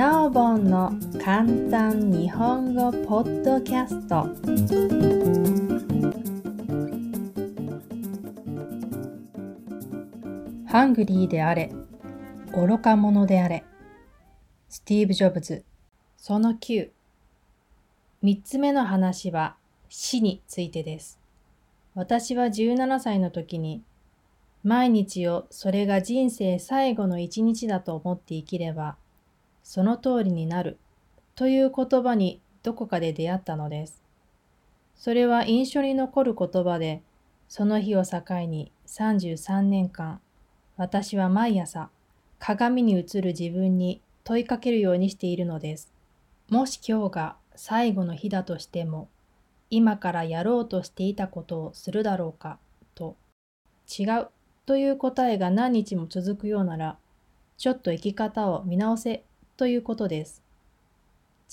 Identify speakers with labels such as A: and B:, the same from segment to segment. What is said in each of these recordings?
A: なおぼんの簡単日本語ポッドキャスト。ハングリーであれ愚か者であれ。スティーブ・ジョブズその9 3つ目の話は死についてです。私は17歳の時に毎日をそれが人生最後の一日だと思って生きればその通りになるという言葉にどこかで出会ったのです。それは印象に残る言葉でその日を境に33年間私は毎朝鏡に映る自分に問いかけるようにしているのです。もし今日が最後の日だとしても、今からやろうとしていたことをするだろうか、と。違うという答えが何日も続くようなら、ちょっと生き方を見直せということです。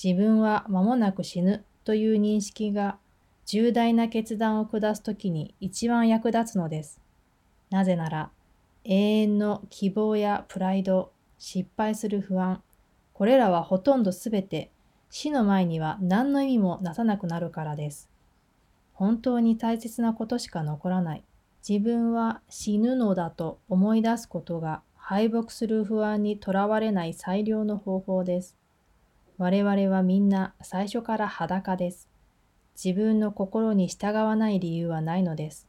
A: 自分は間もなく死ぬという認識が重大な決断を下すときに一番役立つのです。なぜなら、永遠の希望やプライド、失敗する不安、これらはほとんどすべて死の前には何の意味もなさなくなるからです。本当に大切なことしか残らない。自分は死ぬのだと思い出すことが敗北する不安にとらわれない最良の方法です。我々はみんな最初から裸です。自分の心に従わない理由はないのです。